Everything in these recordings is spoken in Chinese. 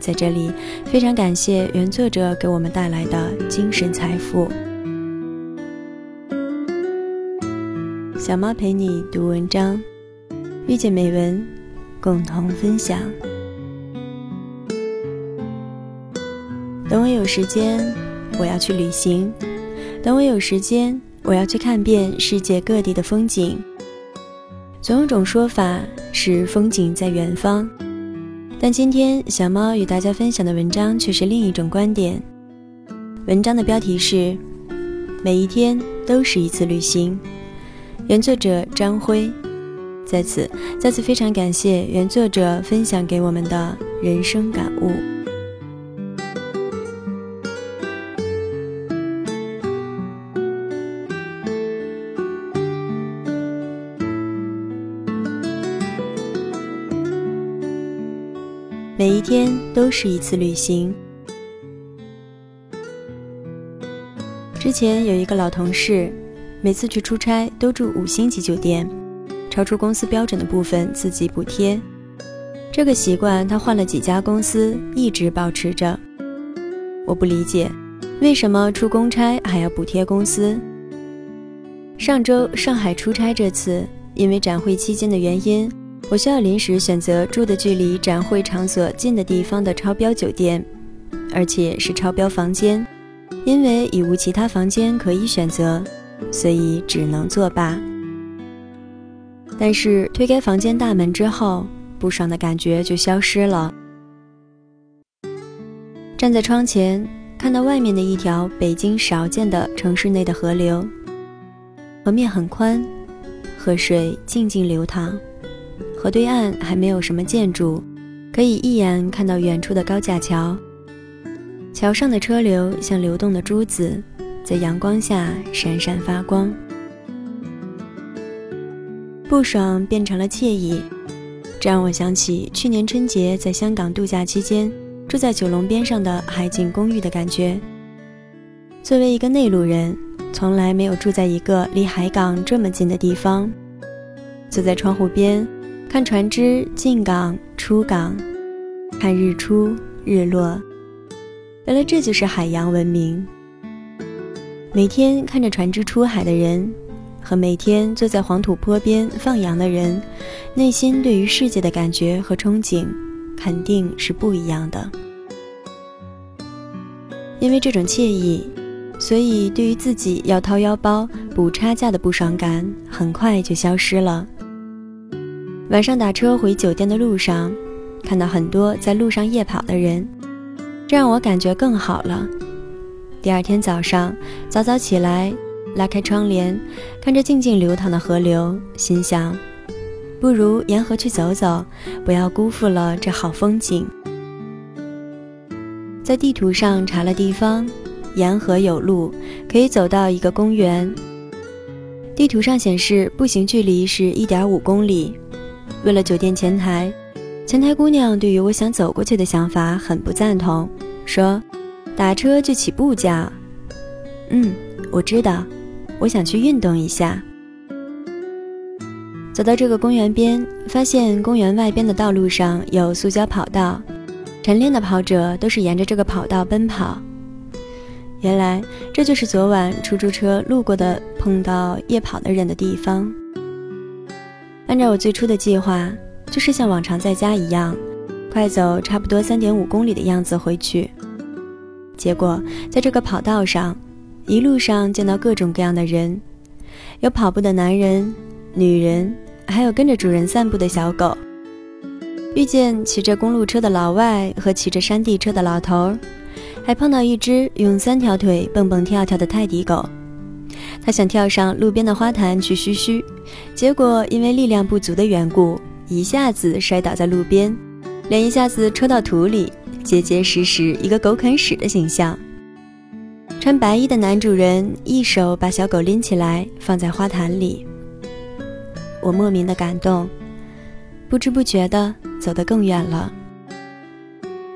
在这里，非常感谢原作者给我们带来的精神财富。小猫陪你读文章，遇见美文，共同分享。等我有时间，我要去旅行；等我有时间，我要去看遍世界各地的风景。总有种说法是风景在远方。但今天小猫与大家分享的文章却是另一种观点。文章的标题是《每一天都是一次旅行》，原作者张辉。在此，再次非常感谢原作者分享给我们的人生感悟。每一天都是一次旅行。之前有一个老同事，每次去出差都住五星级酒店，超出公司标准的部分自己补贴。这个习惯他换了几家公司，一直保持着。我不理解，为什么出公差还要补贴公司？上周上海出差，这次因为展会期间的原因。我需要临时选择住的距离展会场所近的地方的超标酒店，而且是超标房间，因为已无其他房间可以选择，所以只能作罢。但是推开房间大门之后，不爽的感觉就消失了。站在窗前，看到外面的一条北京少见的城市内的河流，河面很宽，河水静静流淌。河对岸还没有什么建筑，可以一眼看到远处的高架桥。桥上的车流像流动的珠子，在阳光下闪闪发光。不爽变成了惬意，这让我想起去年春节在香港度假期间住在九龙边上的海景公寓的感觉。作为一个内陆人，从来没有住在一个离海港这么近的地方，坐在窗户边。看船只进港出港，看日出日落，原来这就是海洋文明。每天看着船只出海的人，和每天坐在黄土坡边放羊的人，内心对于世界的感觉和憧憬，肯定是不一样的。因为这种惬意，所以对于自己要掏腰包补差价的不爽感，很快就消失了。晚上打车回酒店的路上，看到很多在路上夜跑的人，这让我感觉更好了。第二天早上早早起来，拉开窗帘，看着静静流淌的河流，心想，不如沿河去走走，不要辜负了这好风景。在地图上查了地方，沿河有路，可以走到一个公园。地图上显示步行距离是一点五公里。为了酒店前台，前台姑娘对于我想走过去的想法很不赞同，说：“打车就起步价。”嗯，我知道，我想去运动一下。走到这个公园边，发现公园外边的道路上有塑胶跑道，晨练的跑者都是沿着这个跑道奔跑。原来这就是昨晚出租车路过的碰到夜跑的人的地方。按照我最初的计划，就是像往常在家一样，快走差不多三点五公里的样子回去。结果在这个跑道上，一路上见到各种各样的人，有跑步的男人、女人，还有跟着主人散步的小狗。遇见骑着公路车的老外和骑着山地车的老头儿，还碰到一只用三条腿蹦蹦跳跳的泰迪狗。他想跳上路边的花坛去嘘嘘，结果因为力量不足的缘故，一下子摔倒在路边，脸一下子戳到土里，结结实实一个狗啃屎的形象。穿白衣的男主人一手把小狗拎起来放在花坛里，我莫名的感动，不知不觉的走得更远了。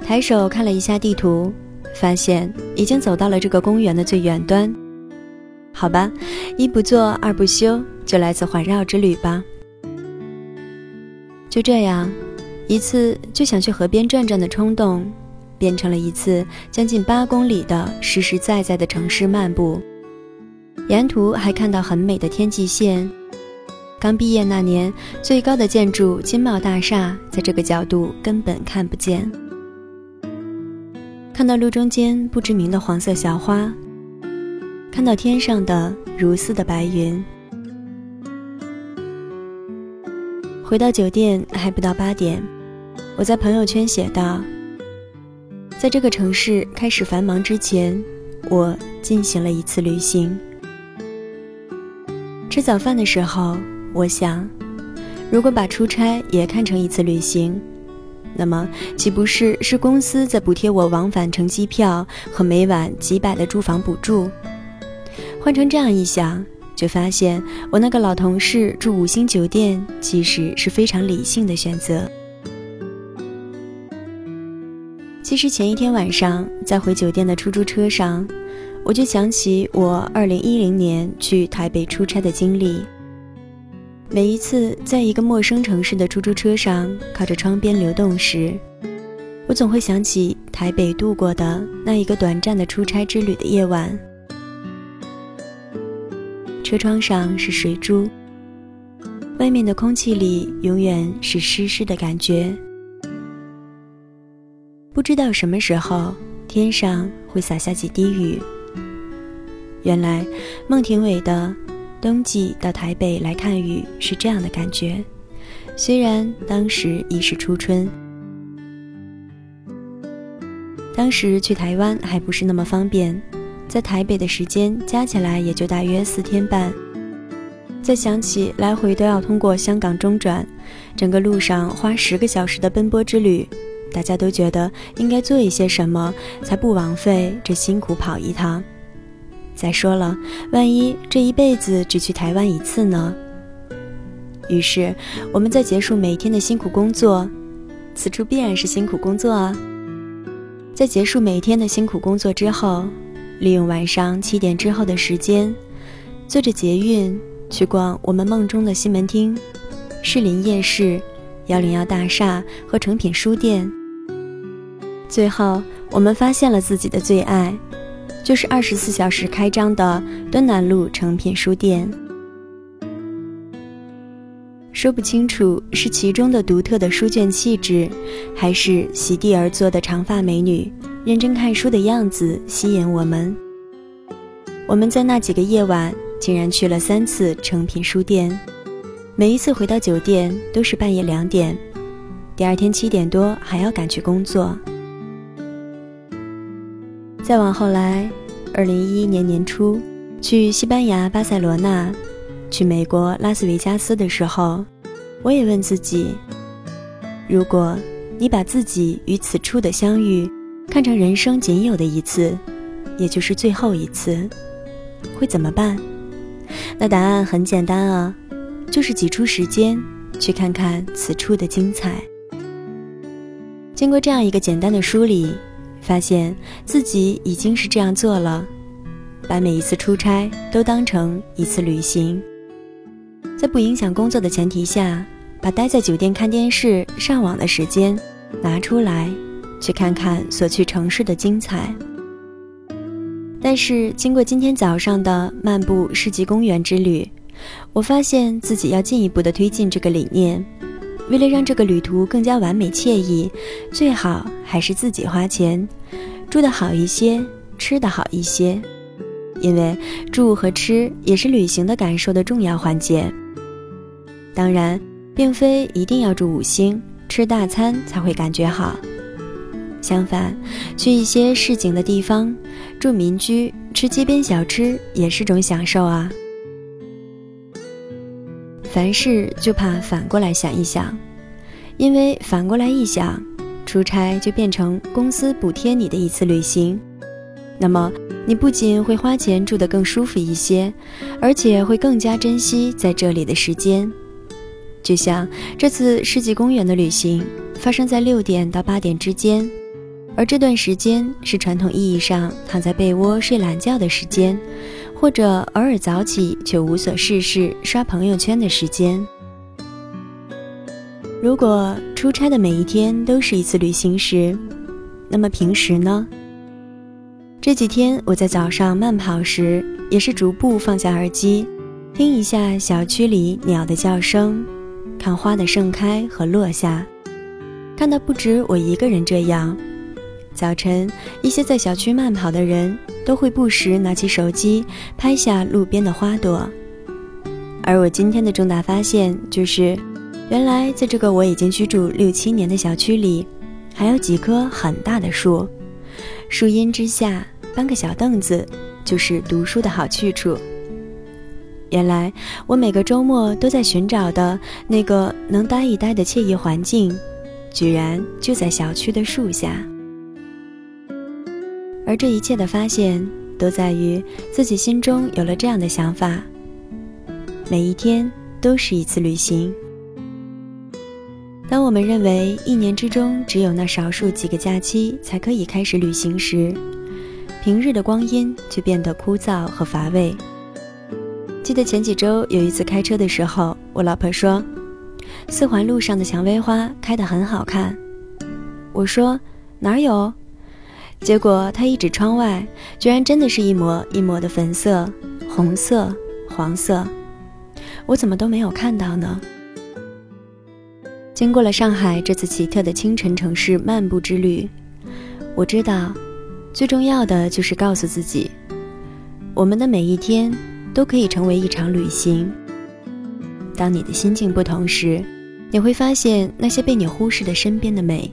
抬手看了一下地图，发现已经走到了这个公园的最远端。好吧，一不做二不休，就来次环绕之旅吧。就这样，一次就想去河边转转的冲动，变成了一次将近八公里的实实在在的城市漫步。沿途还看到很美的天际线。刚毕业那年，最高的建筑金茂大厦，在这个角度根本看不见。看到路中间不知名的黄色小花，看到天上的如丝的白云。回到酒店还不到八点，我在朋友圈写道：“在这个城市开始繁忙之前，我进行了一次旅行。”吃早饭的时候，我想，如果把出差也看成一次旅行。那么，岂不是是公司在补贴我往返乘机票和每晚几百的住房补助？换成这样一想，就发现我那个老同事住五星酒店其实是非常理性的选择。其实前一天晚上在回酒店的出租车上，我就想起我2010年去台北出差的经历。每一次在一个陌生城市的出租车上靠着窗边流动时，我总会想起台北度过的那一个短暂的出差之旅的夜晚。车窗上是水珠，外面的空气里永远是湿湿的感觉。不知道什么时候天上会洒下几滴雨。原来孟庭苇的。冬季到台北来看雨是这样的感觉，虽然当时已是初春。当时去台湾还不是那么方便，在台北的时间加起来也就大约四天半。再想起来回都要通过香港中转，整个路上花十个小时的奔波之旅，大家都觉得应该做一些什么，才不枉费这辛苦跑一趟。再说了，万一这一辈子只去台湾一次呢？于是我们在结束每天的辛苦工作，此处必然是辛苦工作啊。在结束每天的辛苦工作之后，利用晚上七点之后的时间，坐着捷运去逛我们梦中的西门町、士林夜市、幺零幺大厦和诚品书店。最后，我们发现了自己的最爱。就是二十四小时开张的敦南路诚品书店，说不清楚是其中的独特的书卷气质，还是席地而坐的长发美女认真看书的样子吸引我们。我们在那几个夜晚竟然去了三次诚品书店，每一次回到酒店都是半夜两点，第二天七点多还要赶去工作。再往后来，二零一一年年初，去西班牙巴塞罗那，去美国拉斯维加斯的时候，我也问自己：如果你把自己与此处的相遇看成人生仅有的一次，也就是最后一次，会怎么办？那答案很简单啊，就是挤出时间去看看此处的精彩。经过这样一个简单的梳理。发现自己已经是这样做了，把每一次出差都当成一次旅行，在不影响工作的前提下，把待在酒店看电视、上网的时间拿出来，去看看所去城市的精彩。但是经过今天早上的漫步世纪公园之旅，我发现自己要进一步的推进这个理念。为了让这个旅途更加完美惬意，最好还是自己花钱，住的好一些，吃的好一些，因为住和吃也是旅行的感受的重要环节。当然，并非一定要住五星，吃大餐才会感觉好。相反，去一些市井的地方，住民居，吃街边小吃也是种享受啊。凡事就怕反过来想一想，因为反过来一想，出差就变成公司补贴你的一次旅行。那么，你不仅会花钱住得更舒服一些，而且会更加珍惜在这里的时间。就像这次世纪公园的旅行，发生在六点到八点之间，而这段时间是传统意义上躺在被窝睡懒觉的时间，或者偶尔早起却无所事事刷朋友圈的时间。如果出差的每一天都是一次旅行时，那么平时呢？这几天我在早上慢跑时，也是逐步放下耳机，听一下小区里鸟的叫声。看花的盛开和落下，看到不止我一个人这样。早晨，一些在小区慢跑的人都会不时拿起手机拍下路边的花朵。而我今天的重大发现就是，原来在这个我已经居住六七年的小区里，还有几棵很大的树，树荫之下搬个小凳子，就是读书的好去处。原来我每个周末都在寻找的那个能待一待的惬意环境，居然就在小区的树下。而这一切的发现，都在于自己心中有了这样的想法：每一天都是一次旅行。当我们认为一年之中只有那少数几个假期才可以开始旅行时，平日的光阴就变得枯燥和乏味。记得前几周有一次开车的时候，我老婆说，四环路上的蔷薇花开得很好看。我说哪有？结果他一指窗外，居然真的是一抹一抹的粉色、红色、黄色。我怎么都没有看到呢？经过了上海这次奇特的清晨城市漫步之旅，我知道，最重要的就是告诉自己，我们的每一天。都可以成为一场旅行。当你的心境不同时，你会发现那些被你忽视的身边的美。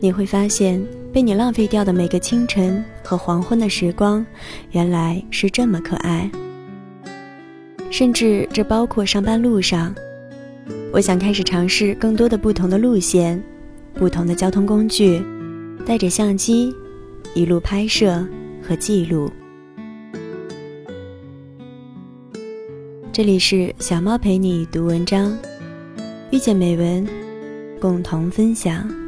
你会发现被你浪费掉的每个清晨和黄昏的时光，原来是这么可爱。甚至这包括上班路上，我想开始尝试更多的不同的路线，不同的交通工具，带着相机，一路拍摄和记录。这里是小猫陪你读文章，遇见美文，共同分享。